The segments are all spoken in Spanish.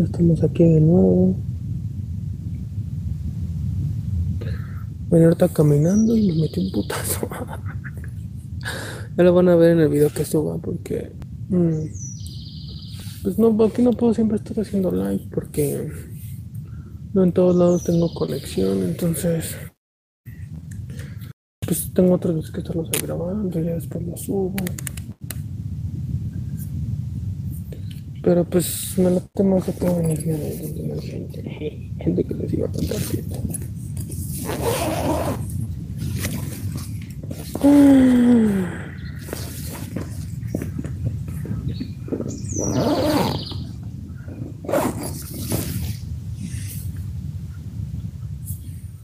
Estamos aquí de nuevo. Bueno, ahorita caminando y me metí un putazo. ya lo van a ver en el video que suba porque... mm, pues no, aquí no puedo siempre estar haciendo live porque no en todos lados tengo conexión, entonces pues tengo otras veces que estarlos grabando, ya después los subo. Pero pues me lo temo que puedo venir de gente, gente que les iba a contar.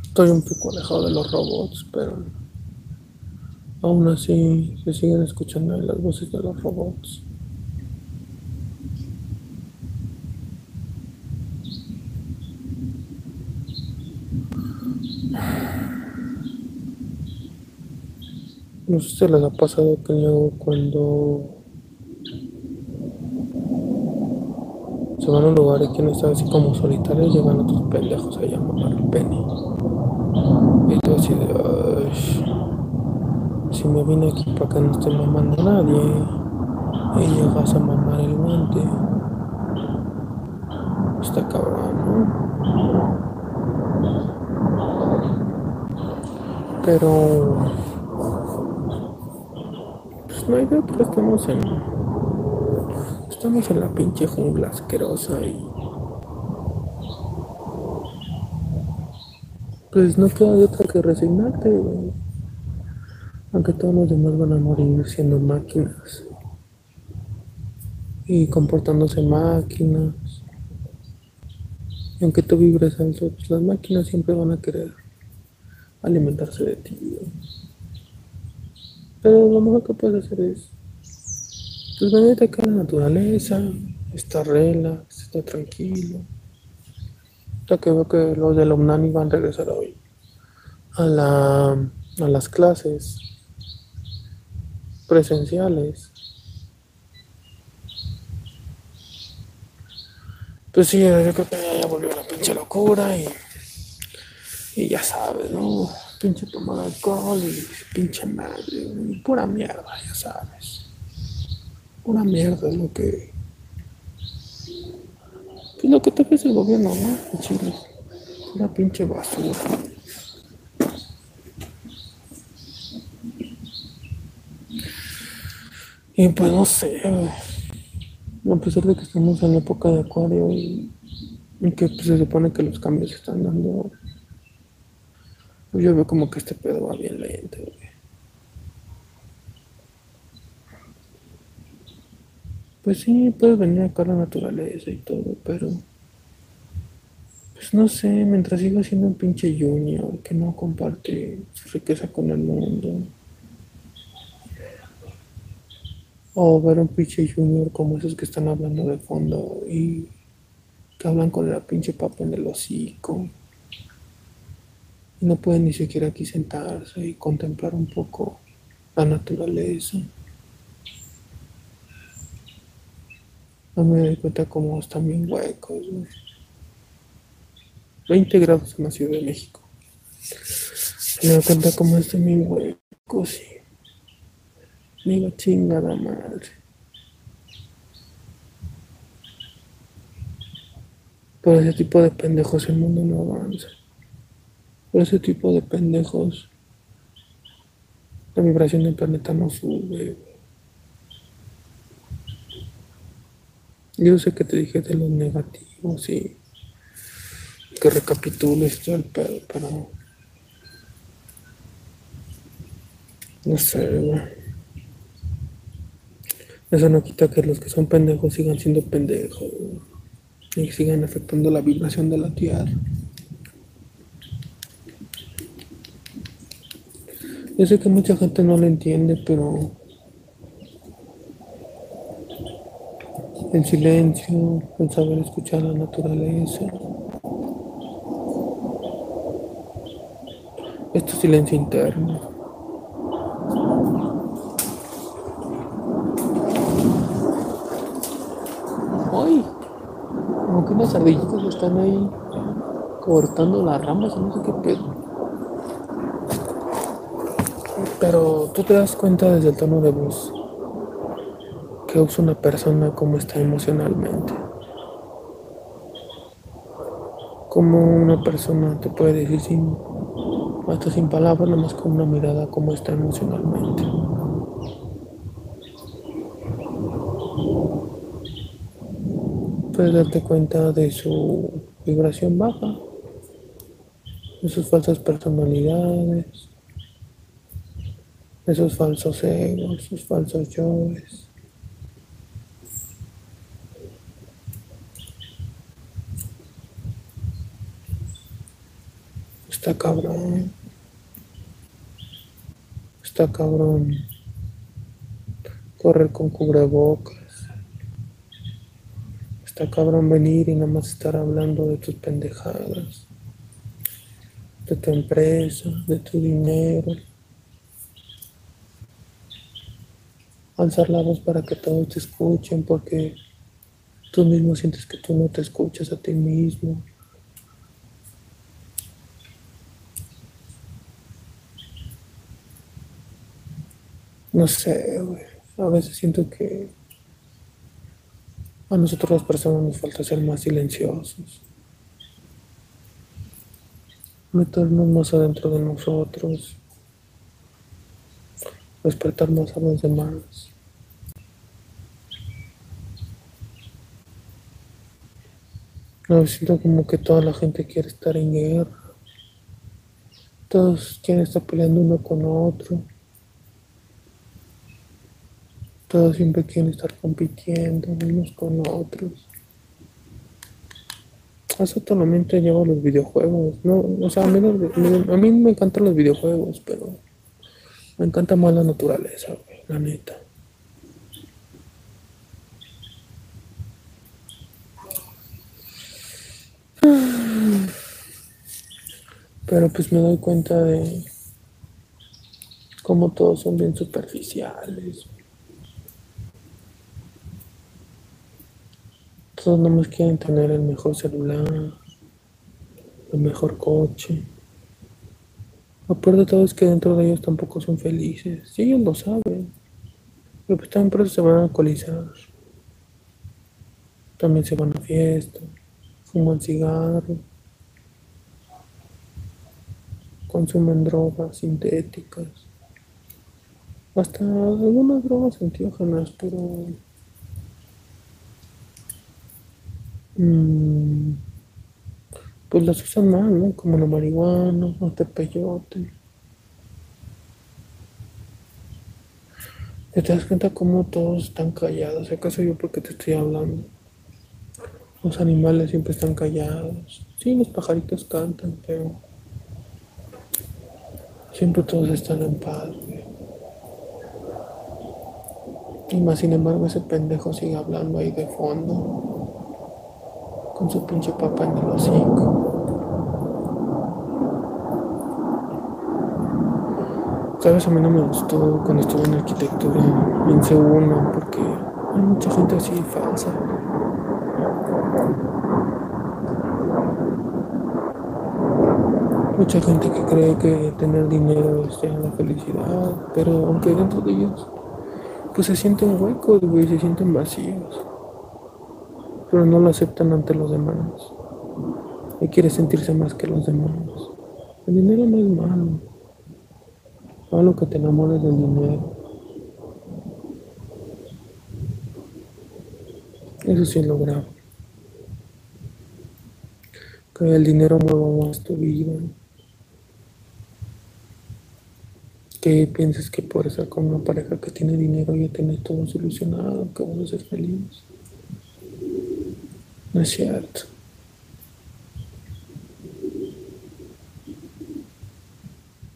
Estoy un poco alejado de los robots, pero aún así se siguen escuchando las voces de los robots. No sé si les ha pasado que luego cuando se van a un lugar y quieren estar así como solitarios, llegan otros pendejos a el penny. Y tú así de, "Ay, si me vine aquí para que no esté mamando nadie, y llegas a mamar el guante, está cabrón, ¿no? Pero, no hay de otra, estamos en, estamos en la pinche jungla asquerosa y pues no queda de otra que resignarte, güey. Aunque todos los demás van a morir siendo máquinas y comportándose máquinas. Y aunque tú vibres alto, pues las máquinas siempre van a querer alimentarse de ti. güey. Pero lo mejor que puedes hacer es pues venirte acá a la naturaleza, estar relax, estar tranquilo. Ya que veo que los del Omnani van a regresar hoy a, la, a las clases presenciales. Pues sí, yo creo que ya volvió la pinche locura y, y ya sabes, ¿no? Pinche tomar alcohol y pinche madre, y pura mierda, ya sabes. Pura mierda es lo que. Es lo que te ofrece el gobierno, ¿no? Chile. Pura pinche basura. Y pues no sé. A pesar de que estamos en la época de acuario y, y que pues, se supone que los cambios se están dando, pues yo veo como que este pedo va bien lento, güey. Pues sí, puedes venir acá a la naturaleza y todo, pero pues no sé, mientras siga siendo un pinche junior que no comparte su riqueza con el mundo. O ver un pinche junior como esos que están hablando de fondo y que hablan con la pinche papa en el hocico. No pueden ni siquiera aquí sentarse y contemplar un poco la naturaleza. No me doy cuenta cómo están bien huecos. güey. 20 grados en la Ciudad de México. Me doy cuenta cómo están bien huecos y digo chingada madre. Por ese tipo de pendejos el mundo no avanza. Por ese tipo de pendejos la vibración del planeta no sube. Yo sé que te dije de los negativos y que recapitules todo el pedo, pero no sé, güey. Eso no quita que los que son pendejos sigan siendo pendejos y sigan afectando la vibración de la tierra. Yo sé que mucha gente no lo entiende, pero el silencio, el saber escuchar la naturaleza, este silencio interno. Ay, como que unas ardillitas están ahí cortando las ramas, no sé qué pedo. Pero tú te das cuenta desde el tono de voz que usa una persona como está emocionalmente. Como una persona te puede decir sin, hasta sin palabras, nada más con una mirada cómo está emocionalmente. Puedes darte cuenta de su vibración baja, de sus falsas personalidades, de sus falsos egos, sus falsos yoes. Está cabrón. Está cabrón. Correr con cubrebocas. Está cabrón venir y nada más estar hablando de tus pendejadas. De tu empresa, de tu dinero. Alzar la voz para que todos te escuchen porque tú mismo sientes que tú no te escuchas a ti mismo. No sé, güey. A veces siento que a nosotros las personas nos falta ser más silenciosos. Meternos más adentro de nosotros. Respetar más a los demás. No, siento como que toda la gente quiere estar en guerra. Todos quieren estar peleando uno con otro. Todos siempre quieren estar compitiendo unos con otros. Eso totalmente lleva a los videojuegos. No, o sea, a mí, a mí me encantan los videojuegos, pero me encanta más la naturaleza, la neta. Pero pues me doy cuenta de cómo todos son bien superficiales. Todos no más quieren tener el mejor celular, el mejor coche. Lo peor de todo es que dentro de ellos tampoco son felices. Sí, ellos lo saben. Pero pues también por eso se van a alcoholizar. También se van a fiestas, fuman cigarro, consumen drogas sintéticas. Hasta algunas drogas antiógenas, pero Mm, pues las usan mal, ¿no? Como la marihuana, o te peyote. ¿Te das cuenta cómo todos están callados? ¿Acaso yo porque te estoy hablando? Los animales siempre están callados. Sí, los pajaritos cantan, pero siempre todos están en paz. Y más sin embargo ese pendejo sigue hablando ahí de fondo con su pinche papá en el hocico. Sabes, a mí no me gustó cuando estuve en arquitectura en C1 porque hay mucha gente así falsa. Mucha gente que cree que tener dinero es la felicidad, pero aunque dentro de ellos pues se sienten huecos, güey, se sienten vacíos pero no lo aceptan ante los demás. Y quiere sentirse más que los demás. El dinero no es malo. Malo que te enamores del dinero. Eso sí es lo grave. Que el dinero mueva más tu vida. Que pienses que por estar con una pareja que tiene dinero ya tienes todo solucionado, que vas a ser feliz. No es cierto.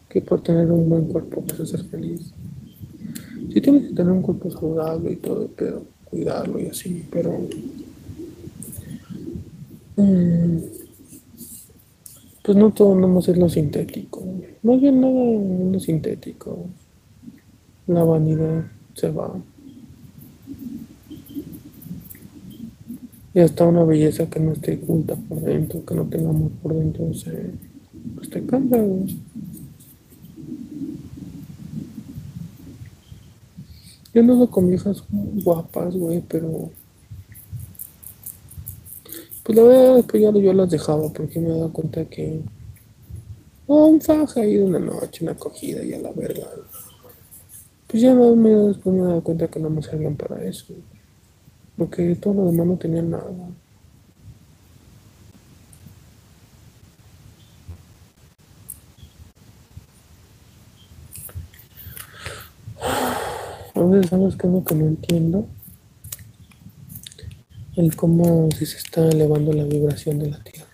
Que por tener un buen cuerpo vas ser feliz. Sí tienes que tener un cuerpo saludable y todo, pero cuidarlo y así, pero... Mm, pues no todo más es lo sintético. Más bien nada es lo sintético. La vanidad se va. Y hasta una belleza que no esté oculta por dentro, que no tenga amor por dentro, o sea, pues te cambia. Yo no con viejas guapas, güey, pero. Pues verdad es que ya yo las dejaba porque me he dado cuenta que. Oh, un faja ahí una noche, una acogida y a la verga. Pues ya me, después me he dado cuenta que no me servían para eso. Porque todo lo demás no tenía nada. A veces sabes que es lo que no entiendo. El cómo si se está elevando la vibración de la Tierra.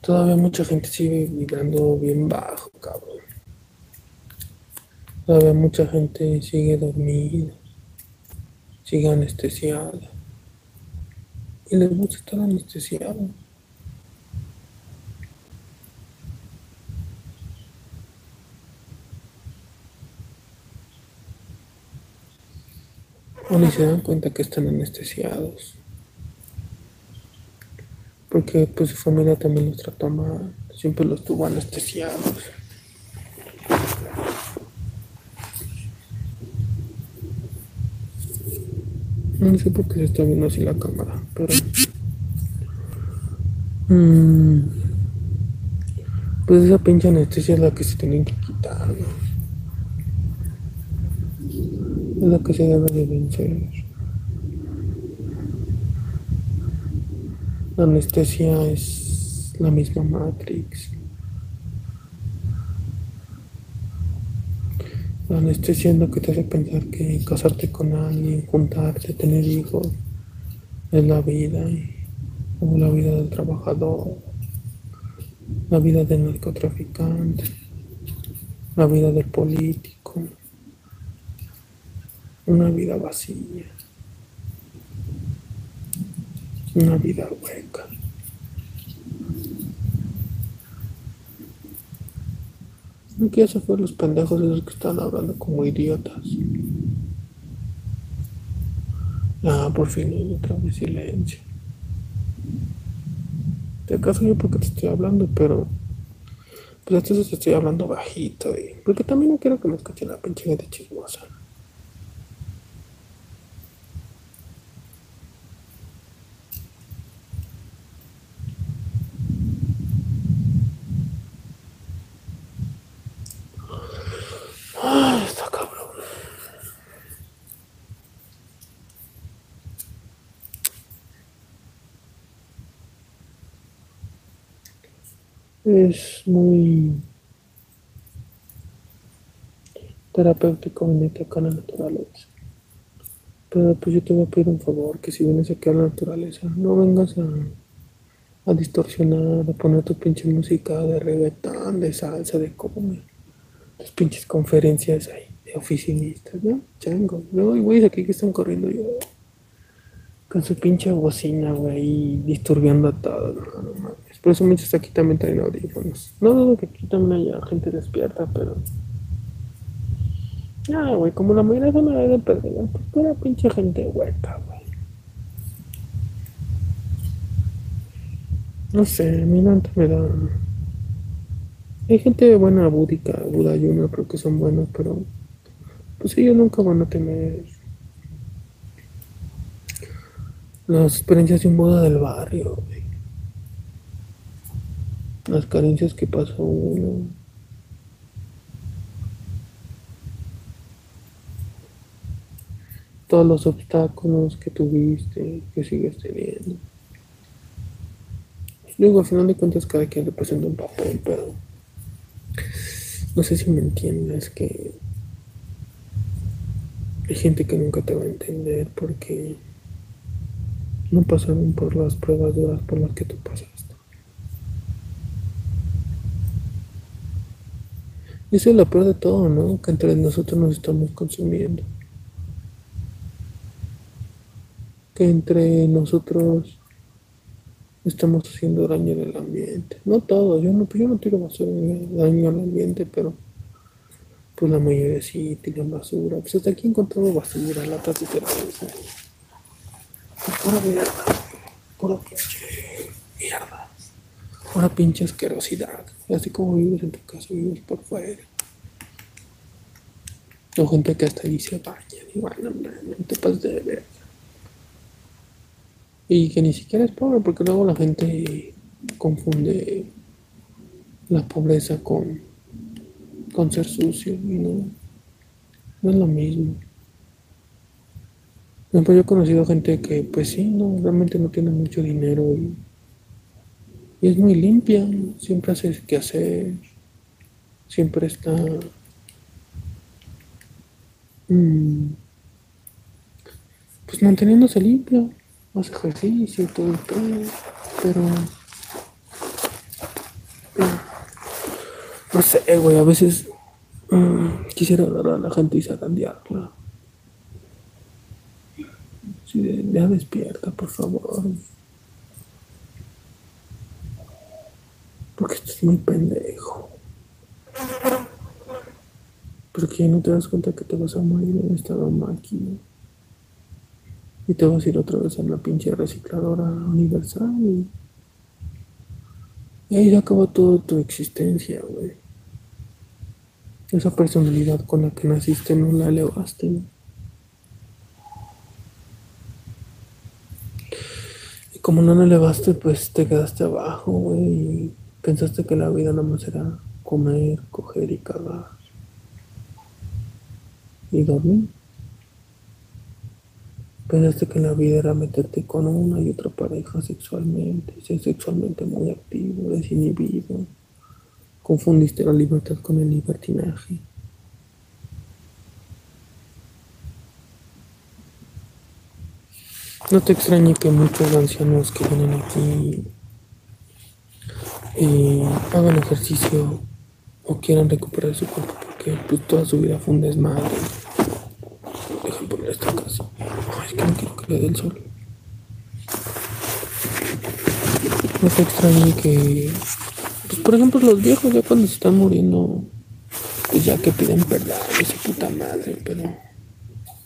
Todavía mucha gente sigue vibrando bien bajo, cabrón. Todavía mucha gente sigue dormida, sigue anestesiada. Y les gusta estar anestesiada. O ni se dan cuenta que están anestesiados. Porque pues su familia también los trató mal, siempre los tuvo anestesiados. No sé por qué se está viendo así la cámara, pero... Mm, pues esa pinche anestesia es la que se tienen que quitar, ¿no? La que se debe de vencer. La anestesia es la misma Matrix. La anestesia es lo que te hace pensar que casarte con alguien, juntarte, tener hijos, es la vida, como la vida del trabajador, la vida del narcotraficante, la vida del político una vida vacía, una vida hueca. Aquí se fue los pendejos esos que están hablando como idiotas. Ah, por fin hay otra vez silencio. De acaso yo porque te estoy hablando, pero pues entonces te estoy hablando bajito y porque también no quiero que me escuchen la pinche de chismosa. Es muy terapéutico venirte acá a la naturaleza. Pero pues yo te voy a pedir un favor, que si vienes aquí a la naturaleza, no vengas a, a distorsionar, a poner tu pinche música de reggaetón, de salsa, de come, tus pinches conferencias ahí, de oficinistas, ¿no? Chango, no, y güeyes aquí que están corriendo yo con su pinche bocina, güey, disturbiando a todos, no, mames. Por eso muchos aquí también traen audífonos. No dudo que aquí también haya gente despierta, pero. Ah, güey, como la mayoría son de perder, pues pura pinche gente hueca, güey. No sé, a mí me da. Hay gente buena, búdica, Buda y una, creo que son buenos, pero. Pues ellos nunca van a tener las experiencias de un boda del barrio, las carencias que pasó uno. Todos los obstáculos que tuviste, que sigues teniendo. Luego, al final de cuentas, cada quien representa un papel, pero no sé si me entiendes que hay gente que nunca te va a entender porque no pasaron por las pruebas duras por las que tú pasaste. Eso es lo peor de todo, ¿no? Que entre nosotros nos estamos consumiendo. Que entre nosotros estamos haciendo daño al ambiente. No todo, yo no, yo no tiro basura daño al ambiente, pero pues la mayoría sí tiran basura. Pues hasta aquí he encontrado basura, latas de cerveza pura mierda, pura pinche mierda, pura pinche asquerosidad. Así como vives en tu casa, vives por fuera. O gente que hasta se baña, y bueno, no te pases de ver. Y que ni siquiera es pobre, porque luego la gente confunde la pobreza con, con ser sucio no, no es lo mismo. Por ejemplo, yo he conocido gente que, pues sí, no, realmente no tiene mucho dinero y, es muy limpia, siempre hace que hacer, siempre está mm, pues manteniéndose limpio, hace ejercicio y todo todo, pero no sé, güey, a veces mm, quisiera agarrar a la gente y zarandearla. Sí, ya despierta, por favor. Porque estás muy pendejo. Porque no te das cuenta que te vas a morir en esta máquina. Y te vas a ir otra vez a la pinche recicladora universal. Y, y ahí se acabó toda tu existencia, güey. Esa personalidad con la que naciste no la elevaste, como no lo elevaste, pues te quedaste abajo, güey, y pensaste que la vida nada más era comer, coger y cagar. Y dormir. Pensaste que la vida era meterte con una y otra pareja sexualmente, ser sexualmente muy activo, desinhibido. Confundiste la libertad con el libertinaje. No te extrañe que muchos ancianos que vienen aquí eh, hagan ejercicio o quieran recuperar su cuerpo porque pues, toda su vida fue un desmadre. Dejen poner esta casa. Ay, es que no quiero que le dé el sol. No te extrañe que, pues por ejemplo, los viejos ya cuando se están muriendo, pues ya que piden perdón, esa puta madre, pero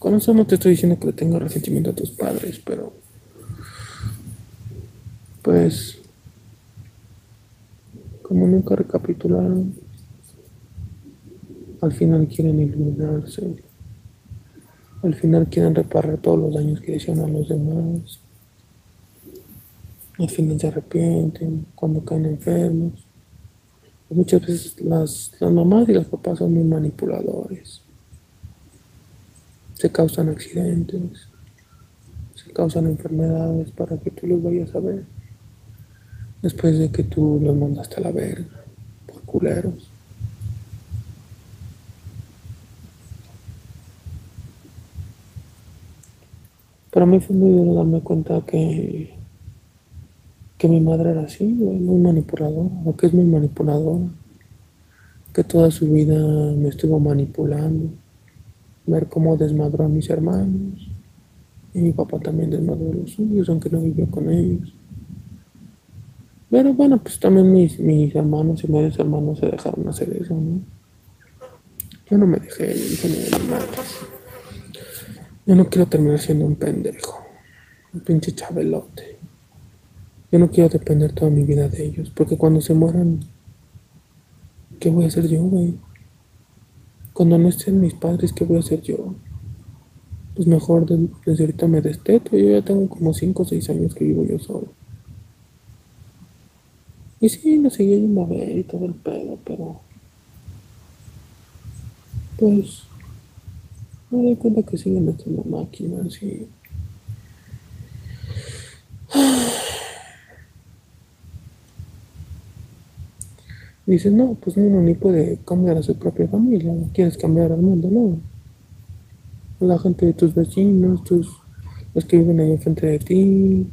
con eso no te estoy diciendo que le tengo resentimiento a tus padres, pero pues como nunca recapitularon, al final quieren iluminarse, al final quieren reparar todos los daños que hicieron a los demás, al final se arrepienten cuando caen enfermos. Muchas veces las, las mamás y los papás son muy manipuladores se causan accidentes, se causan enfermedades para que tú los vayas a ver. Después de que tú los mandaste a la verga por culeros. Para mí fue muy duro darme cuenta que, que mi madre era así, muy manipuladora, o que es muy manipuladora, que toda su vida me estuvo manipulando ver cómo desmadró a mis hermanos. Y mi papá también desmadró a los suyos, aunque no vivió con ellos. Pero bueno, pues también mis, mis hermanos y medios hermanos se dejaron hacer eso, ¿no? Yo no me dejé, yo dije, ni Yo no quiero terminar siendo un pendejo, un pinche chabelote. Yo no quiero depender toda mi vida de ellos, porque cuando se mueran, ¿qué voy a hacer yo, güey? Cuando no estén mis padres, ¿qué voy a hacer yo? Pues mejor desde ahorita me desteto. Yo ya tengo como 5 o 6 años que vivo yo solo. Y sí, me seguía yendo a ver y todo el pedo, pero. Pues. Me doy cuenta que siguen estando máquinas y. dices, no, pues uno ni puede cambiar a su propia familia, quieres cambiar al mundo, no. La gente de tus vecinos, tus, los que viven ahí enfrente de ti,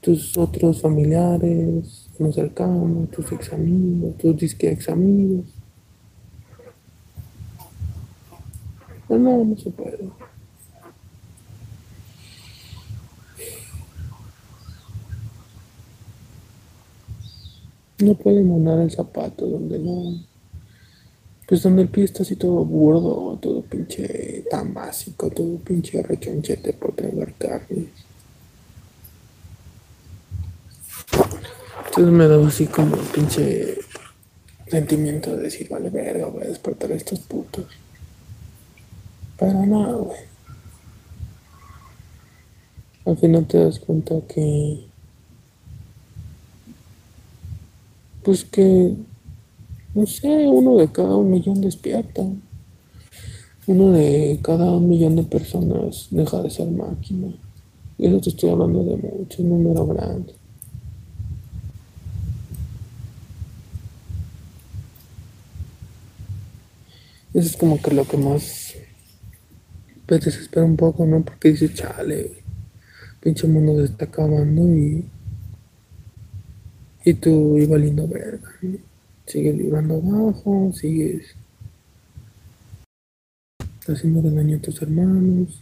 tus otros familiares más cercanos, tus ex amigos, tus disque ex amigos. No, no, no se puede. no puede monar el zapato donde no. Pues donde el pie está así todo burdo, todo pinche tan básico, todo pinche rechonchete por tragar carne. Entonces me da así como un pinche sentimiento de decir, vale verga, voy a despertar a estos putos. Pero no, güey. Al final te das cuenta que Pues que. No sé, uno de cada un millón despierta. Uno de cada un millón de personas deja de ser máquina. Y eso te estoy hablando de mucho, un número grande. Eso es como que lo que más pues desespera un poco, ¿no? Porque dices, chale, pinche mundo se está acabando y. Y tú iba lindo verga. Sigues vibrando abajo, sigues haciendo daño a tus hermanos.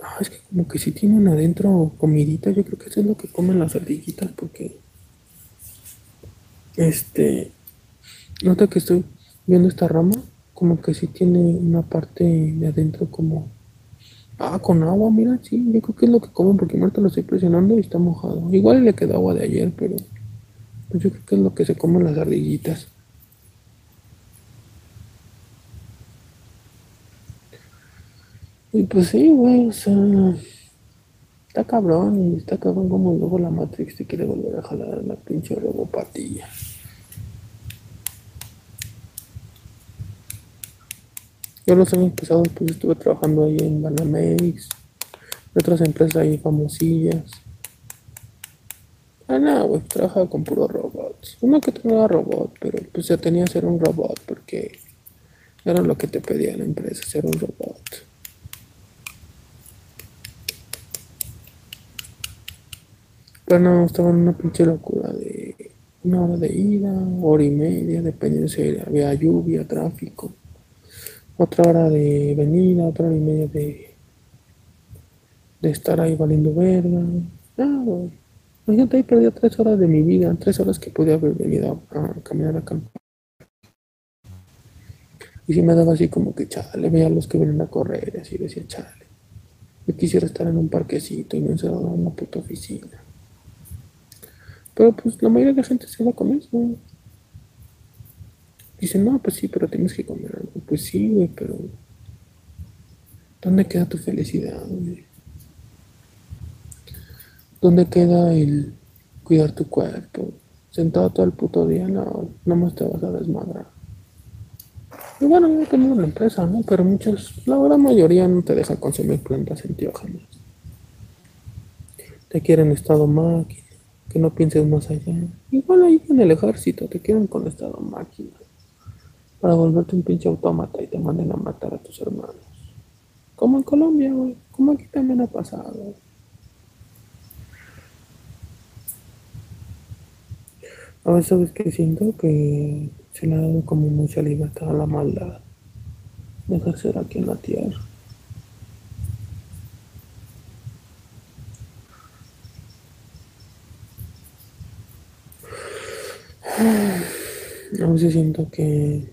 Ah, es que como que si tienen adentro comidita, yo creo que eso es lo que comen las ardillitas, porque. Este. Nota que estoy viendo esta rama como que sí tiene una parte de adentro como... Ah, con agua, mira, sí, yo creo que es lo que como porque ahorita lo estoy presionando y está mojado. Igual le quedó agua de ayer, pero pues yo creo que es lo que se comen las ardillitas. Y pues sí, güey, o sea, está cabrón y está cabrón como luego la Matrix te quiere volver a jalar la pinche robopatilla. Yo los años pasados pues estuve trabajando ahí en Banamex, en otras empresas ahí famosillas. Ah, no, güey, trabajaba con puros robots. Uno que tenía robot, pero pues ya tenía que ser un robot porque era lo que te pedía la empresa, ser un robot. Pero no, estaba en una pinche locura de una hora de ida, hora y media, dependiendo si había lluvia, tráfico otra hora de venida, otra hora y media de, de estar ahí valiendo verga. Nada, imagínate ahí perdí tres horas de mi vida, tres horas que podía haber venido a, caminar acá. Y si me daba así como que chale, veía a los que vienen a correr y así decía chale. Yo quisiera estar en un parquecito y no encerrado en una puta oficina. Pero pues la mayoría de la gente se va con eso. Dicen, no, pues sí, pero tienes que comer algo. Pues sí, güey, pero ¿dónde queda tu felicidad, güey? ¿Dónde queda el cuidar tu cuerpo? Sentado todo el puto día, no, no más te vas a desmadrar. Y bueno, yo tengo una empresa, ¿no? Pero muchos, la gran mayoría no te deja consumir plantas enteógenas. Te quieren estado máquina, que no pienses más allá. Igual ahí en el ejército te quieren con estado máquina para volverte un pinche autómata y te manden a matar a tus hermanos. Como en Colombia, güey. Como aquí también ha pasado. A veces sabes que siento que se le ha dado como mucha libertad a la maldad de ejercer aquí en la tierra. A veces siento que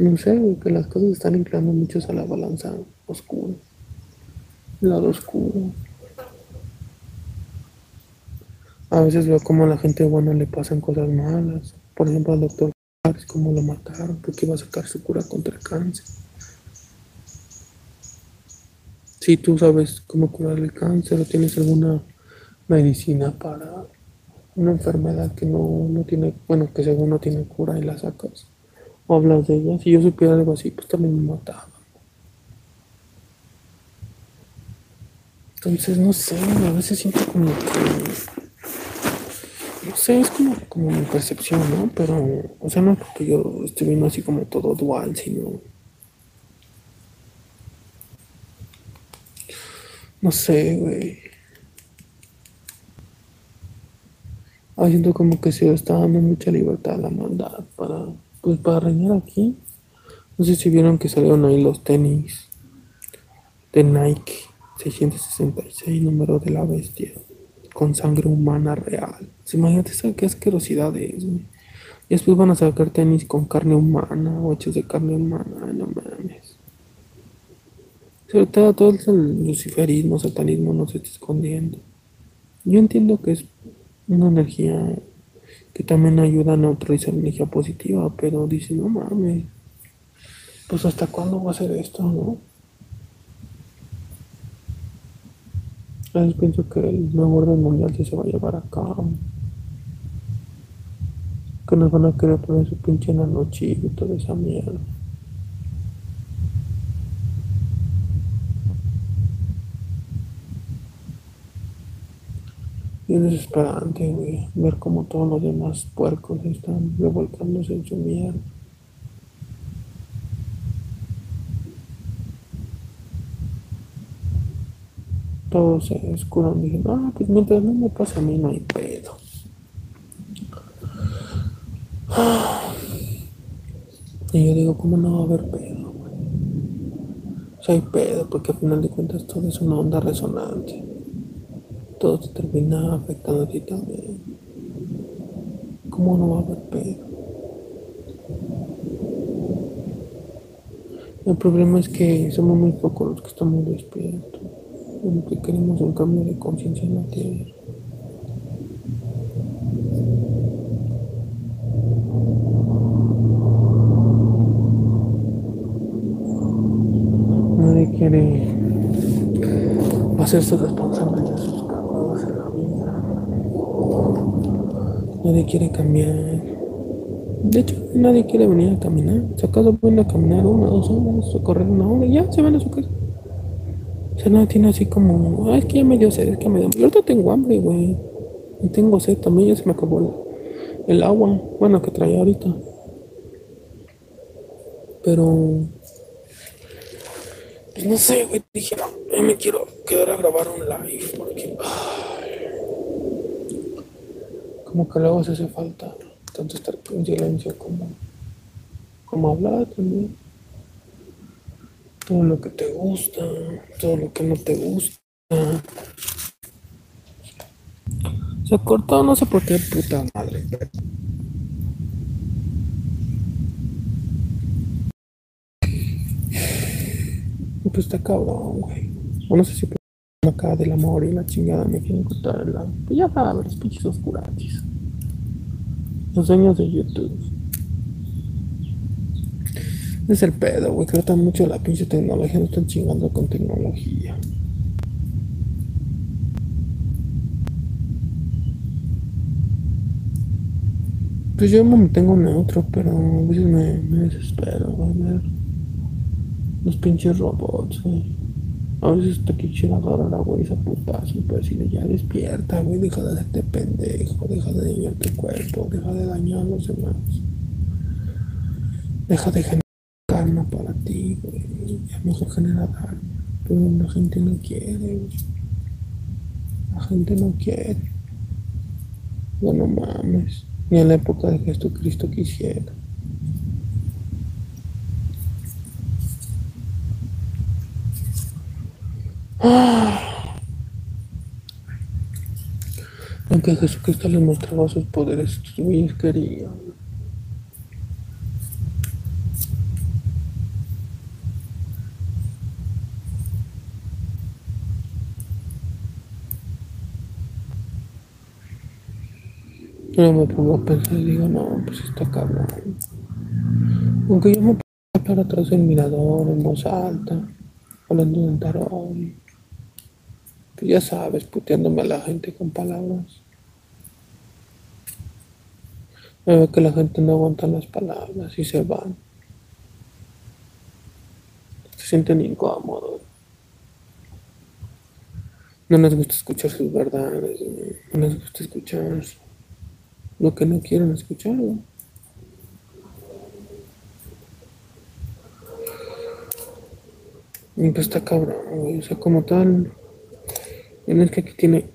No sé, que las cosas están inclinando mucho a la balanza oscura. Lado oscuro. A veces veo como a la gente buena le pasan cosas malas. Por ejemplo, al doctor Juárez, cómo lo mataron, porque iba a sacar su cura contra el cáncer. Si tú sabes cómo curar el cáncer o tienes alguna medicina para una enfermedad que no, no tiene, bueno, que según no tiene cura y la sacas, o hablas de ella. Si yo supiera algo así, pues también me mataba. Entonces, no sé, a veces siento como que. No sé, es como, como mi percepción, ¿no? Pero, o sea, no es porque yo estoy viendo así como todo dual, sino. No sé, güey. Ah, siento como que se está dando mucha libertad a la maldad para pues para reinar aquí, no sé si vieron que salieron ahí los tenis de Nike 666, número de la bestia, con sangre humana real. Imagínate qué asquerosidad es, Y después van a sacar tenis con carne humana o hechos de carne humana, no mames. Sobre todo todo el luciferismo, satanismo no se está escondiendo. Yo entiendo que es una energía que también ayuda a neutralizar energía positiva, pero dice, no mames, pues hasta cuándo va a ser esto, ¿no? Veces pienso que el nuevo orden mundial sí se va a llevar a cabo. Que nos van a querer poner su pinche nanochip y toda esa mierda. Y es desesperante, güey, ver cómo todos los demás puercos están revolcándose en su mierda. Todos se escudan diciendo, ah, pues mientras no me pasa a mí no hay pedo. Y yo digo, ¿cómo no va a haber pedo? O sea, hay pedo, porque al final de cuentas todo es una onda resonante todo te termina afectando a ti también. ¿Cómo no va a haber pedo? El problema es que somos muy pocos los que estamos despiertos, que queremos un cambio de conciencia en la tierra. Nadie quiere hacerse responsable de sus Nadie quiere cambiar. De hecho, nadie quiere venir a caminar. Si acaso pueden a caminar una, dos horas, correr una hora, y ya se van a su casa. Sea, tiene así como, ah, es que ya me dio sed, es que me dio. Yo ahorita tengo hambre, güey. Y tengo sed también, ya se me acabó el, agua. Bueno, que traía ahorita. Pero. Pues no sé, güey. Dije, no, me quiero quedar a grabar un live porque como que luego se hace falta tanto estar en silencio como, como hablar también. Todo lo que te gusta, todo lo que no te gusta. Se cortó, no sé por qué, puta madre. Pues está cabrón, güey. no sé si acá del amor y la chingada me quieren contar el lado. Pues ya ver los pinches oscuratis. Los dueños de YouTube. Es el pedo, güey. Que mucho la pinche tecnología. No están chingando con tecnología. Pues yo me tengo neutro, pero a veces me, desespero, güey. Ver los pinches robots, güey. A veces está aquí chingada la güey, esa putazo, pero decirle ya despierta, güey, deja de hacerte pendejo, deja de dañar tu cuerpo, deja de dañar a los demás. Deja de generar karma para ti, güey. Ya mejor genera daño. Pero la gente no quiere, güey. La gente no quiere. Ya no mames. Ni en la época de Jesucristo quisiera. Aunque Jesucristo les mostraba sus poderes, sus querían. Yo me pongo a pensar y digo, no, pues está cabrón. Aunque yo me pongo a atrás del mirador en voz alta, hablando de un tarot. Pues ya sabes, puteándome a la gente con palabras. Veo que la gente no aguanta las palabras y se van. Se sienten incómodos. No les gusta escuchar sus verdades, no les gusta escuchar lo que no quieren escuchar. Y pues está cabrón, O sea, como tal, es que aquí tiene.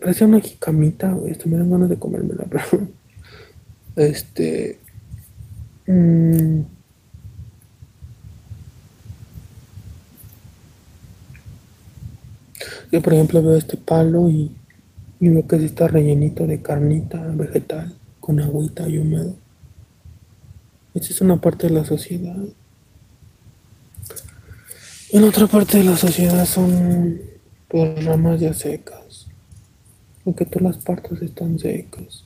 Parece una jicamita, güey. Esto me dan ganas de comérmela, pero. Este. Mmm, yo, por ejemplo, veo este palo y, y veo que está rellenito de carnita vegetal con agüita y húmedo. Esta es una parte de la sociedad. En otra parte de la sociedad son pues, ramas ya secas, aunque todas las partes están secas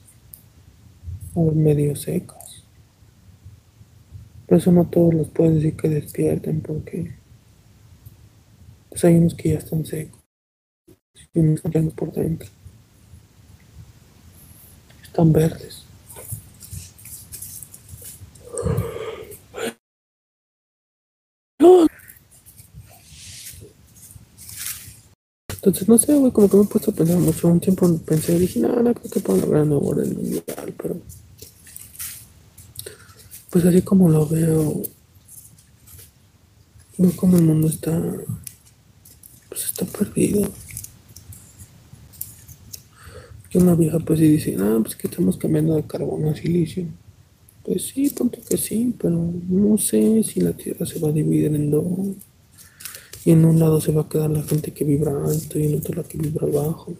o medio secas. Por eso no todos los puedes decir que despierten porque pues hay unos que ya están secos y unos están por dentro. Están verdes. Entonces, no sé, güey, como que me he puesto a pensar mucho. Un tiempo pensé, dije, no, no creo que puedan lograr un nuevo orden mundial, pero. Pues así como lo veo, veo como el mundo está. Pues está perdido. Una vieja, pues, sí dice, ah, pues que estamos cambiando de carbono a silicio. Pues sí, punto que sí, pero no sé si la Tierra se va a dividir en dos. Y en un lado se va a quedar la gente que vibra alto y en otro la que vibra bajo.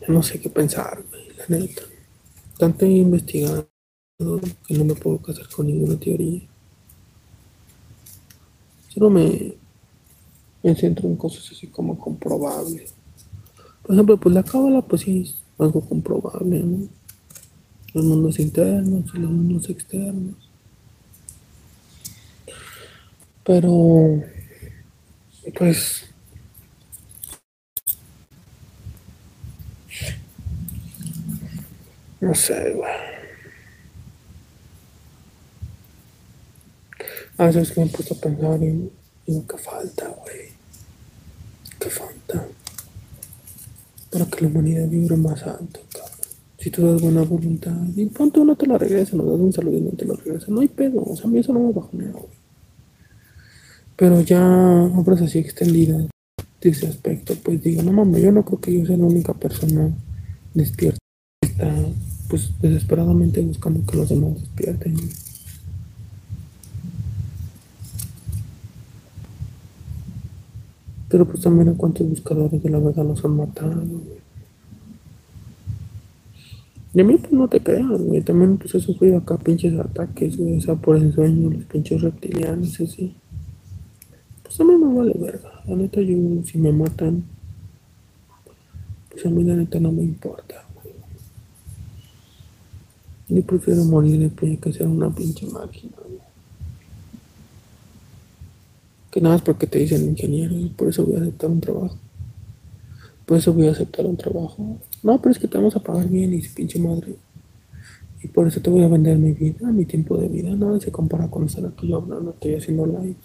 Ya no sé qué pensar, la neta. Tanto he investigado que no me puedo casar con ninguna teoría. Solo me centro en cosas así como comprobables. Por ejemplo, pues la cábala, pues sí es algo comprobable, ¿no? Los mundos internos y los mundos externos. Pero, pues, no sé, güey. A veces que me puesto a pensar en, en qué falta, güey. ¿Qué falta? Para que la humanidad vibre más alto, cabrón. Si tú das buena voluntad y pronto uno te la regresa, nos das un saludo y no te lo regresa. No hay pedo, o sea, a mí eso no me bajonea, güey. Pero ya obras así extendidas de ese aspecto, pues digo, no mames, yo no creo que yo sea la única persona despierta que está pues desesperadamente buscando que los demás despierten. Pero pues también a cuántos buscadores de la verdad los han matado. Y a mí pues no te creas, güey. También pues he sufrido acá pinches ataques, güey. O sea, por el sueño, los pinches reptilianos, así. Pues a mí me vale verga. La neta, yo, si me matan, pues a mí la neta no me importa, güey. Yo prefiero morir de pie que ser una pinche máquina, güey. Que nada es porque te dicen ingeniero y por eso voy a aceptar un trabajo. Por eso voy a aceptar un trabajo. No, pero es que te vamos a pagar bien y pinche madre. Y por eso te voy a vender mi vida, mi tiempo de vida. Nada se compara con estar aquí hablando, estoy haciendo lives.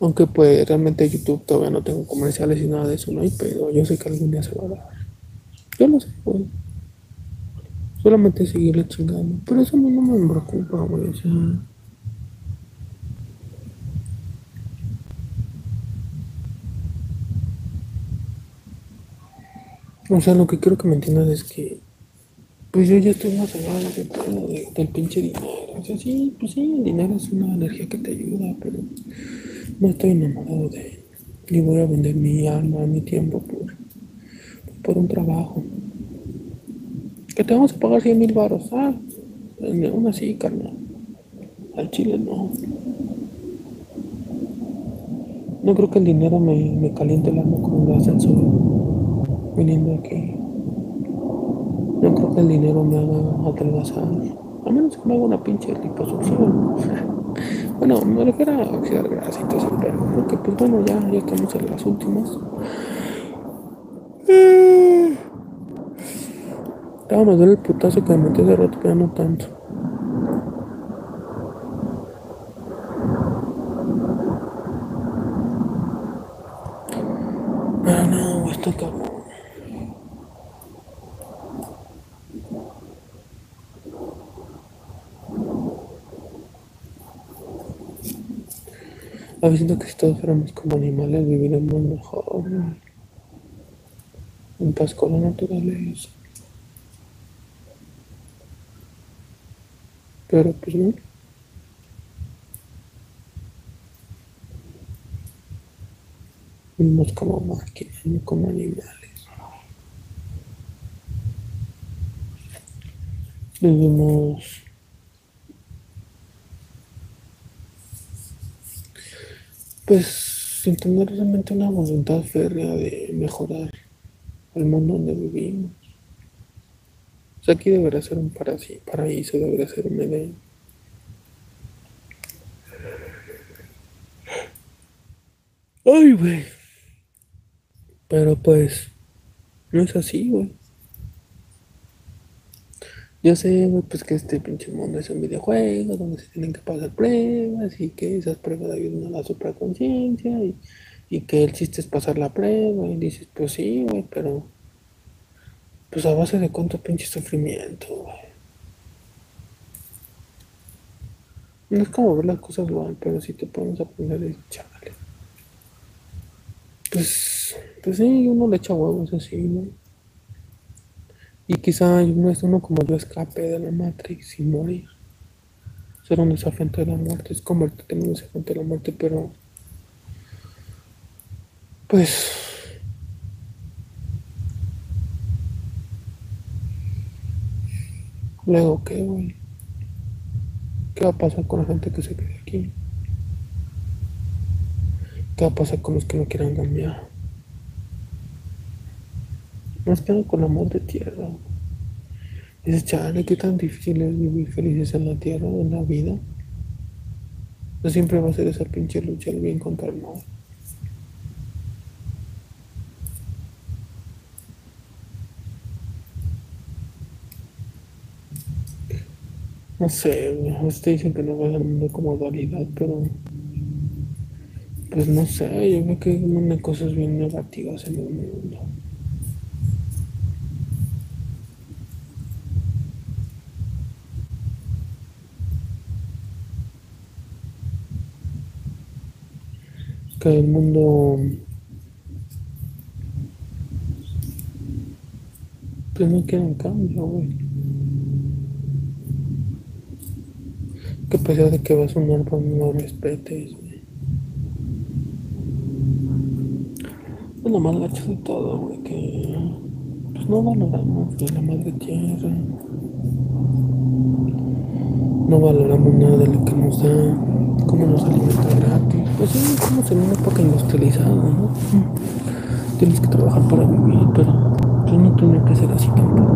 Aunque pues realmente YouTube todavía no tengo comerciales y nada de eso, no hay pedo. Yo sé que algún día se va a dar. Yo no sé, güey. Solamente seguirle chingando. Pero eso a mí no me preocupa, güey. O sea, o sea, lo que quiero que me entiendas es que pues yo ya estoy más allá de todo, de- del pinche dinero. O sea, sí, pues sí, el dinero es una energía que te ayuda, pero no estoy enamorado de él. Y voy a vender mi alma, mi tiempo por, por un trabajo. Que te vamos a pagar 100 mil baros. Ah, aún así, carnal. Al chile no. No creo que el dinero me, me caliente el alma como lo hace el sol. Viniendo aquí. No creo que el dinero me haga adelgazar. A menos que me haga una pinche liposucción. bueno, me refiero a oxidar grasa y todo eso, pero porque pues bueno, ya, ya estamos en las últimas. Ah, me duele el putazo que me metí hace rato, pero no tanto. Pero no, esto cabrón. A veces siento que si todos fuéramos como animales viviríamos mejor. En paz con la naturaleza. Pero pues no. Vivimos como máquinas, no como animales. Vivimos pues sin tener realmente una voluntad férrea de mejorar el mundo donde vivimos. O sea, aquí debería ser un paraíso, debería ser un Edén. Ay, güey. Pero pues, no es así, güey. Yo sé, güey, pues que este pinche mundo es un videojuego donde se tienen que pasar pruebas y que esas pruebas ayudan a la supraconciencia y, y que el chiste es pasar la prueba y dices, pues sí, güey, pero pues a base de cuánto pinche sufrimiento, güey. No es como ver las cosas mal, pero si te pones a pensar, chale. Pues, pues sí, uno le echa huevos así, ¿no? Y quizá uno es uno como yo escape de la Matrix sin morir. Ser un desafiante de la muerte. Es convertirte en un desafiante de la muerte, pero. Pues. Luego, ¿qué, güey? ¿Qué va a pasar con la gente que se quede aquí? ¿Qué va a pasar con los que no quieran cambiar? Más que con la madre tierra. Dices, chale, qué tan difícil es vivir felices en la tierra, en la vida. No siempre va a ser esa pinche lucha el bien contra el mal. No sé, ustedes dicen que no va a el mundo como dualidad, pero pues no sé, yo veo que hay cosas bien negativas en el mundo. Que el mundo pues no quiere un cambio, güey. Que a pesar de que vas a un árbol no respetes, güey. Es lo más gacho de todo, güey, que pues no valoramos ni la madre tierra. No valoramos nada de lo que nos da cómo nos alimenta gratis. Pues sí, estamos en una época industrializada, ¿no? Tienes que trabajar para vivir, pero pues no tiene que ser así tampoco.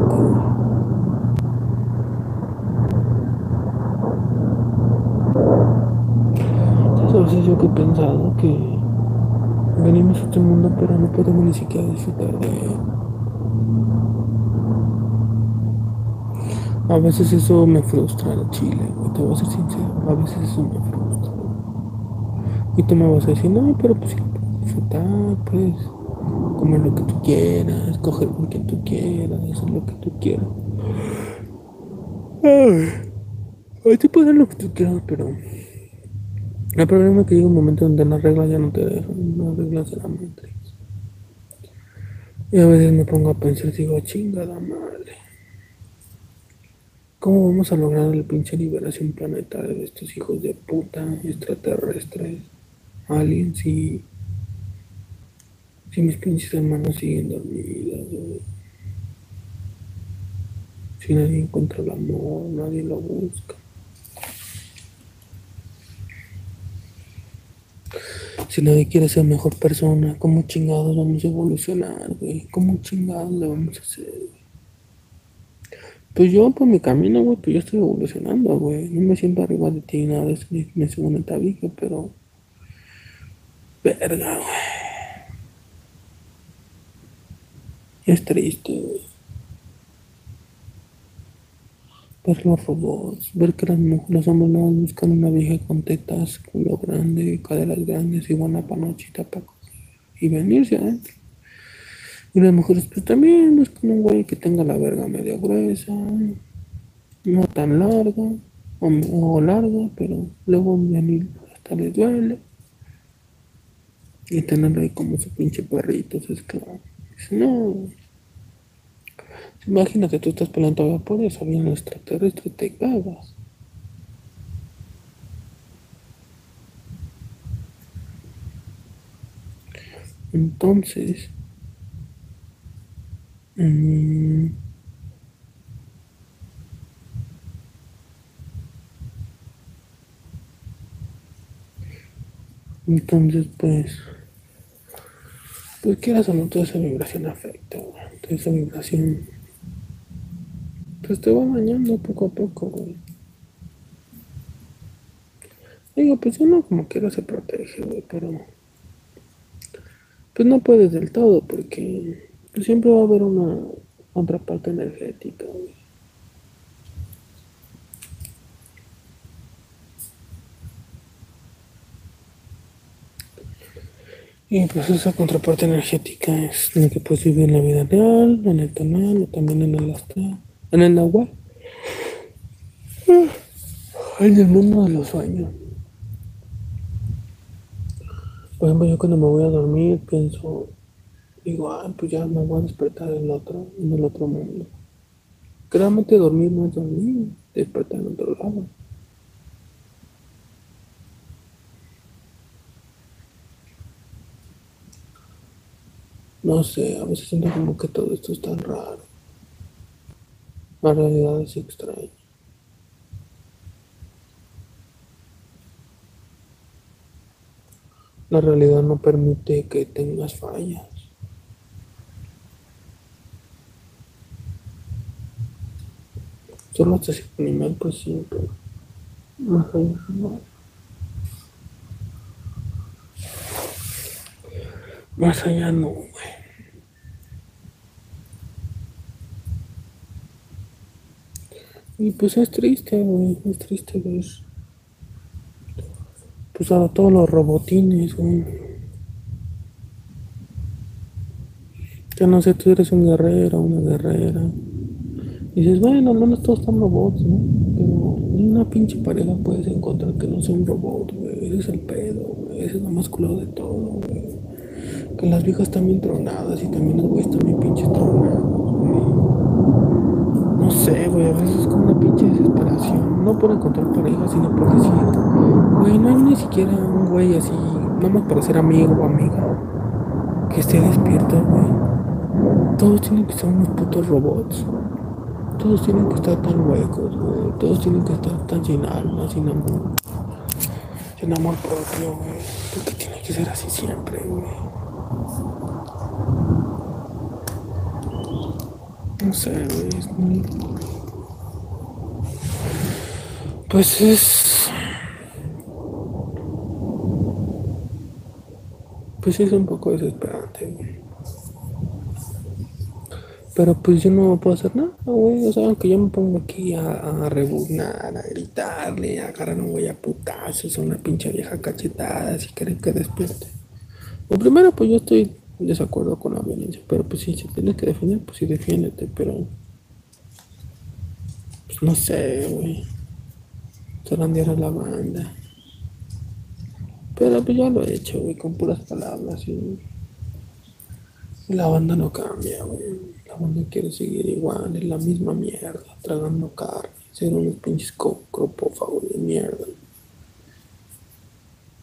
A veces yo que he pensado que venimos a este mundo pero no podemos ni siquiera disfrutar de él. A veces eso me frustra Chile, te voy a ser sincero, a veces eso me frustra. Y tú me vas a decir, no, pero pues sí, disfrutar, pues, comer lo que tú quieras, coger con quien tú quieras, hacer lo que tú quieras. Ay, te puedes hacer lo que tú quieras, pero el problema es que llega un momento donde las reglas ya no te dejan, las reglas de la Matrix. Y a veces me pongo a pensar, digo, chingada madre. ¿Cómo vamos a lograr la pinche liberación planetaria de estos hijos de puta extraterrestres, aliens y si mis pinches hermanos siguen dormidos? Si nadie encuentra el amor, nadie lo busca. Si nadie quiere ser mejor persona, ¿cómo chingados vamos a evolucionar, güey? ¿Cómo chingados le vamos a hacer? Pues yo por mi camino, güey, pues yo estoy evolucionando, güey. No me siento arriba de ti nada me subo en el tabique, pero. Verga, güey. Es triste, güey. Ver los robots, ver que las mujeres, los hombres no buscan una vieja con tetas, culo grande, caderas grandes y buena panochita para coger y venirse adentro. Y las mujeres pues también buscan un güey que tenga la verga medio gruesa, no tan larga, o, larga, pero luego hasta les duele. Y tenerlo ahí como su pinche perrito, es claro. No. Imagínate, tú estás peleando por eso, viene un extraterrestre, te cagas. Entonces, Mm. Entonces, pues, pues quieras o no, toda esa vibración afecta, güey. Toda esa vibración, pues te va dañando poco a poco, güey. Digo, pues uno como quiera se protege, güey, pero pues no puedes del todo porque siempre va a haber una otra parte energética, güey. Y pues esa contraparte energética es la que puedes vivir en la vida real, en el tonal o también en el astral, en el agua, en el mundo de los sueños. Por ejemplo, yo cuando me voy a dormir pienso, digo, ah, pues ya me voy a despertar en el otro, en el otro mundo. Claramente dormir no es dormir, despertar en otro lado. No sé, a veces siento como que todo esto es tan raro. La realidad es extraña. La realidad no permite que tengas fallas. Solo pues sí, pero más allá no. Más allá no, güey. Y pues es triste, güey. Es triste ver. Pues a todos los robotines, güey. Que no sé, tú eres un guerrero, una guerrera. Y dices, bueno, al menos todos están robots, ¿no? Pero una pinche pareja puedes encontrar que no sea un robot, güey. Ese es el pedo, güey. Ese es lo más culo de todo, güey. Que las viejas también tronadas y también los güeyes también pinches tronados, güey. No sé, güey, a veces es como una pinche desesperación. No por encontrar pareja, sino por decir, güey, no hay ni siquiera un güey así, nada más para ser amigo o amiga, que esté despierto, güey. Todos tienen que ser unos putos robots. Todos tienen que estar tan huecos, güey. Todos tienen que estar tan sin alma, sin amor. Sin amor propio, güey. Porque tiene que ser así siempre, güey. No sé, güey. Pues es. Pues es un poco desesperante, güey. Pero pues yo no puedo hacer nada, güey. O sea, aunque yo me pongo aquí a, a a gritarle, a agarrar un güey a putazos, a una pinche vieja cachetada, si quieren que despierte. Lo primero, pues yo estoy en desacuerdo con la violencia. Pero pues si se tienes que defender, pues sí defiéndete, pero. Pues no sé, güey. Zarandear a la banda. Pero pues ya lo he hecho, güey, con puras palabras y la banda no cambia, güey. La banda quiere seguir igual, es la misma mierda, tragando carne, ser unos pinches copófagos de mierda.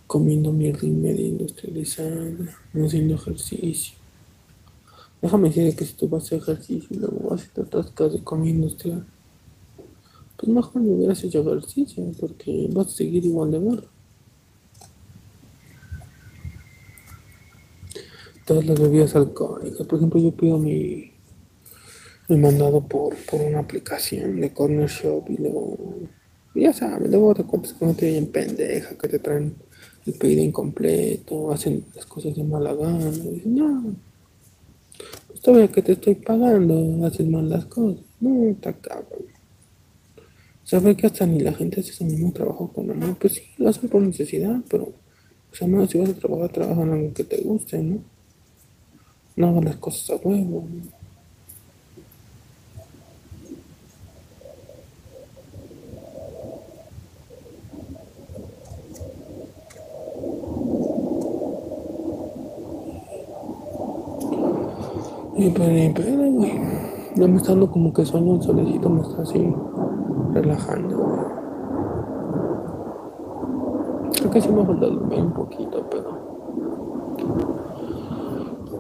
Comiendo mierda y media industrializada, no haciendo ejercicio. Déjame decir que si tú vas a hacer ejercicio luego vas y te atascas de comida industrial, pues mejor no hubieras hecho ejercicio, porque vas a seguir igual de mal. Todas las bebidas alcohólicas, por ejemplo, yo pido mi me he mandado por, por una aplicación de Corner Shop y luego, ya sabes, luego te cuentas que no te oyen pendeja, que te traen el pedido incompleto, hacen las cosas de mala gana. Dicen, no, pues todavía que te estoy pagando, haces mal las cosas. No, está cabrón. Sabe que hasta ni la gente hace ese mismo trabajo con amor. Pues sí, lo hacen por necesidad, pero, o sea, no, si vas a trabajar, trabaja en algo que te guste, ¿no? No hagas las cosas a huevo. ¿no? Y pues ni pedo, güey. Ya me está dando como que sueño el solecito, me está así relajando, güey. Creo que sí me falta dormir un poquito, pero.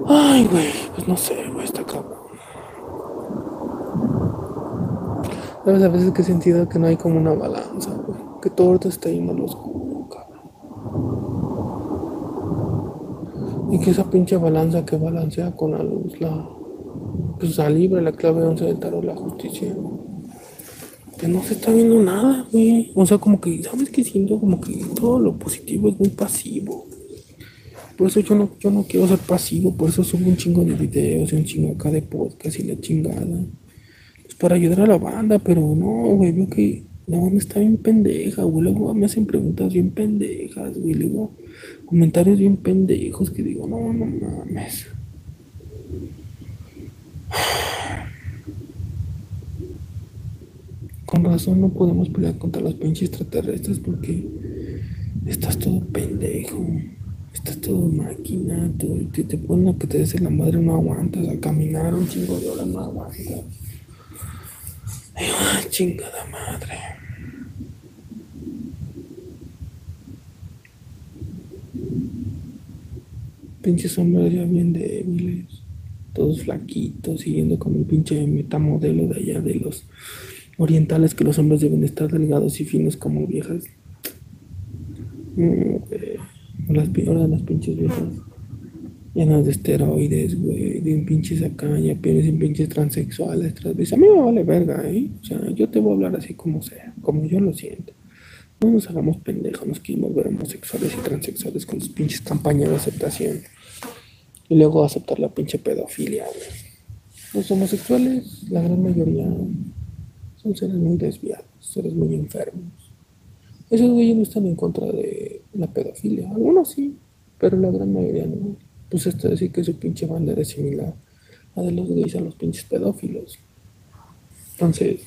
Ay, güey, pues no sé, güey, está cabrón. Sabes a veces que he sentido que no hay como una balanza, güey. Que todo te está yendo a lo oscuro, cabrón. Y que esa pinche balanza que balancea con la luz, la, pues la libre, la clave 11 del tarot, la justicia. Que no se está viendo nada, güey. O sea, como que, ¿sabes qué siento? Como que todo lo positivo es muy pasivo. Por eso yo no, yo no quiero ser pasivo, por eso subo un chingo de videos, un chingo acá de podcast y la chingada. Pues para ayudar a la banda, pero no, güey, veo que la banda está bien pendeja, güey. Luego me hacen preguntas bien pendejas, güey. Luego comentarios bien pendejos que digo, no, no mames. Con razón no podemos pelear contra los pinches extraterrestres porque estás todo pendejo. Estás todo máquina, te, te ponen a que te des la madre, no aguantas, a caminar un chingo de horas no aguantas. Ay, chingada madre. Pinches hombres ya bien débiles, todos flaquitos, siguiendo con el pinche metamodelo de allá de los orientales que los hombres deben estar delgados y finos como viejas. Mm, las, ahora las pinches viejas llenas de esteroides, güey, de pinches acá, ya en pinches transexuales. A mí me vale verga, ¿eh? O sea, yo te voy a hablar así como sea, como yo lo siento. No nos hagamos pendejos, nos queremos ver homosexuales y transexuales con sus pinches campañas de aceptación. Y luego aceptar la pinche pedofilia, güey. Los homosexuales, la gran mayoría, son seres muy desviados, seres muy enfermos. Esos güeyes no están en contra de la pedofilia. Algunos sí, pero la gran mayoría no. Pues esto decir que su pinche bandera es similar a de los gays a los pinches pedófilos. Entonces,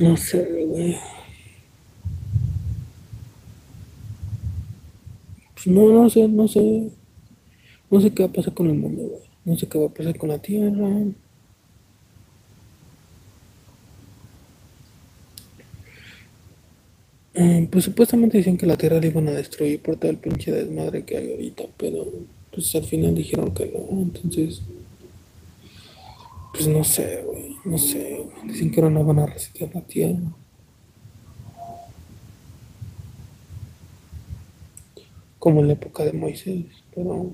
no sé, güey. Pues no, no sé, no sé. No sé qué va a pasar con el mundo, güey. No sé qué va a pasar con la tierra. Eh, pues supuestamente dicen que la Tierra la iban a destruir por todo el pinche desmadre que hay ahorita, pero pues al final dijeron que no, entonces pues no sé, güey, no sé, dicen que ahora no van a resetear la Tierra. Como en la época de Moisés, pero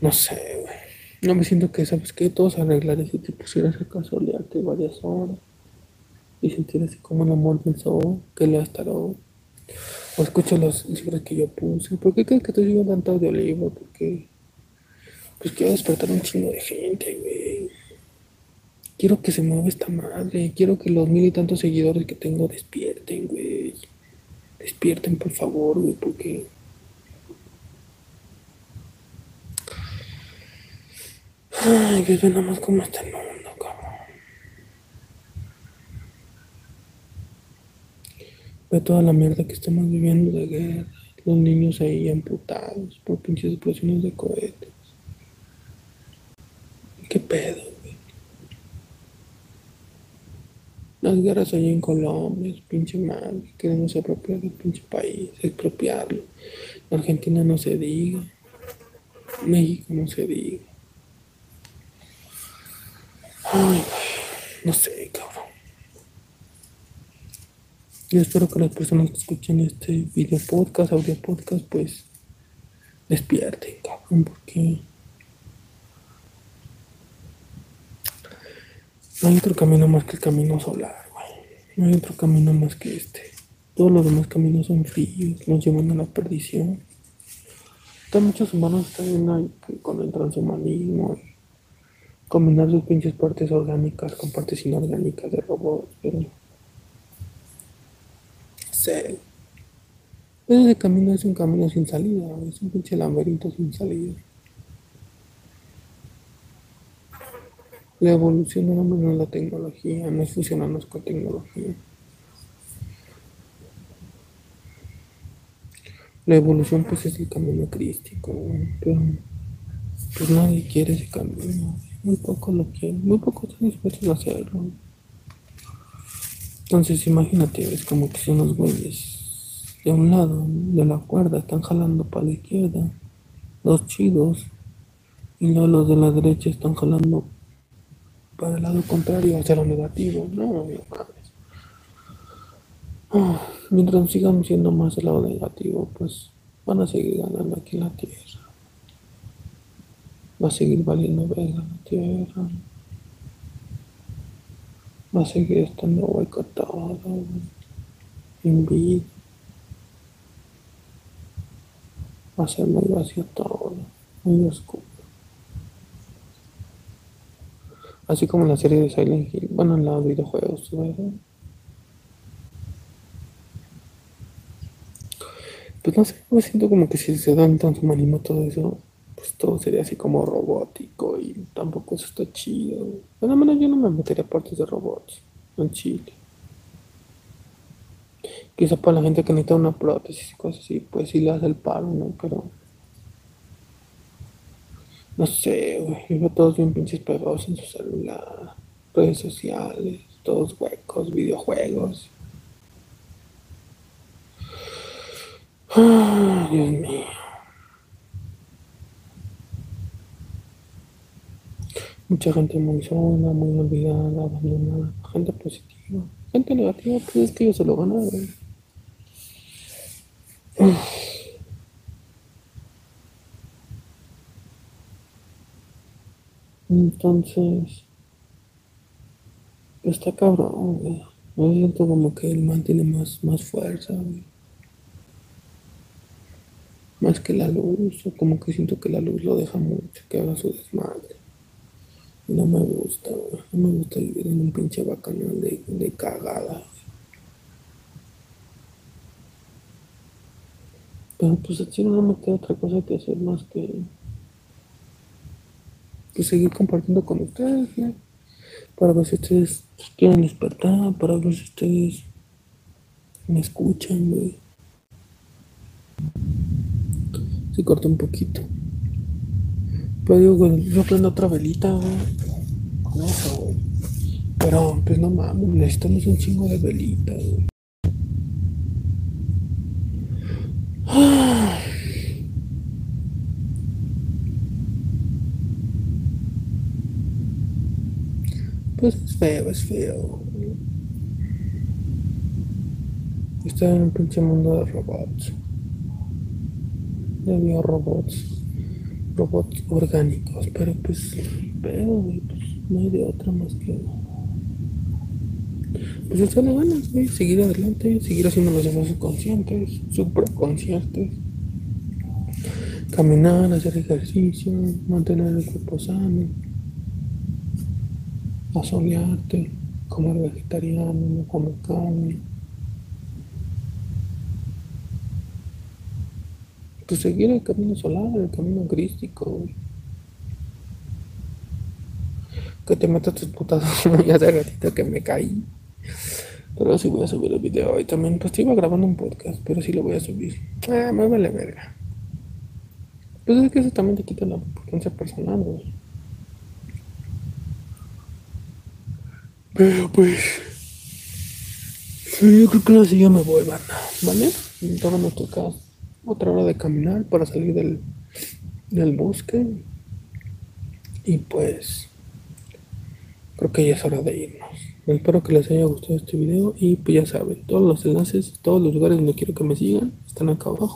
no sé, güey. No me siento que, ¿sabes que Todos arreglar si te pusieras a casolearte varias horas y sentir así como el amor sol, que le tarot, o escucho los libros que yo puse. ¿Por qué crees que estoy siguiendo tanto de olivo? Porque, pues quiero despertar un chingo de gente, güey. Quiero que se mueva esta madre. Quiero que los mil y tantos seguidores que tengo despierten, güey. Despierten, por favor, güey, porque Ay, que nada más cómo está el mundo, cabrón. Ve toda la mierda que estamos viviendo de guerra. Los niños ahí amputados por pinches explosiones de cohetes. ¿Qué pedo, güey? Las guerras allí en Colombia, es pinche mal. Queremos apropiar del pinche país, expropiarlo. Argentina no se diga. México no se diga. Ay, no sé, cabrón. Yo espero que las personas que escuchen este video podcast, audio podcast, pues despierten, cabrón, porque no hay otro camino más que el camino solar, güey. No hay otro camino más que este. Todos los demás caminos son fríos, nos llevan a la perdición. Hay muchos humanos están con el transhumanismo combinar sus pinches partes orgánicas con partes inorgánicas de robots, pero. sé. Ese camino es un camino sin salida, es un pinche laberinto sin salida. La evolución no es la tecnología, no es fusionarnos con tecnología. La evolución pues es el camino crístico, pero pues nadie quiere ese camino. Muy poco lo quieren, muy poco están dispuestos a hacerlo. Entonces imagínate, es como que si unos güeyes de un lado de la cuerda están jalando para la izquierda, los chidos, y luego los de la derecha están jalando para el lado contrario, hacia lo negativo. No, mi madre. Ah, mientras sigan siendo más el lado negativo, pues van a seguir ganando aquí en la tierra. Va a seguir valiendo verga la tierra. Va a seguir estando boicotado, en vida. Va a ser muy vacío todo, muy oscuro. Así como en la serie de Silent Hill, bueno, en los videojuegos, ¿verdad? Pues no sé, me siento como que si se dan tanto humanismo todo eso, pues todo sería así como robótico y tampoco eso está chido. De la manera yo no me metería partes de robots en Chile. Quizá para la gente que necesita una prótesis y cosas así, pues sí le hace el paro, ¿no? Pero. No sé, güey. Veo todos bien pinches pegados en su celular, redes sociales, todos huecos, videojuegos. Dios mío. Mucha gente muy sola, muy olvidada, abandonada, gente positiva, gente negativa, pues es que ellos se lo ganaron. Entonces, está cabrón, güey. Me siento como que el man tiene más, más fuerza, güey. Más que la luz, o como que siento que la luz lo deja mucho, que haga su desmadre. No me gusta. No me gusta vivir en un pinche bacanal de, de cagada. Pero pues así no me queda otra cosa que hacer más que, que seguir compartiendo con ustedes. Para ver si ustedes quieren despertar, para ver si ustedes me escuchan, güey. Se corta un poquito. Pero digo, yo prendo otra velita, güey. Con eso, güey. Pero, pues no mames, necesitamos un chingo de velitas, güey. Pues es feo, es feo. Está en un pinche mundo de robots. De robots. Robots orgánicos. Pero pues, pero, pues no hay de otra más que. Pues echarle ganas, güey. Seguir adelante, seguir haciendo los esfuerzos conscientes, supraconscientes. Caminar, hacer ejercicio, mantener el cuerpo sano a solearte, comer vegetariano, no comer carne. Pues seguir el camino solar, el camino crístico. Que te metas tus putazos muy hace ratito que me caí. Pero sí voy a subir el video hoy también. Pues iba grabando un podcast, pero sí lo voy a subir. Ah, me vale verga. Pues es que eso también te quita la potencia personal, güey. Pero pues. Yo creo que así ya me voy, banda. ¿Vale? Ahora nos toca otra hora de caminar para salir del, del bosque. Y pues. Creo que ya es hora de irnos. Espero que les haya gustado este video. Y pues ya saben, todos los enlaces, todos los lugares donde quiero que me sigan, están acá abajo.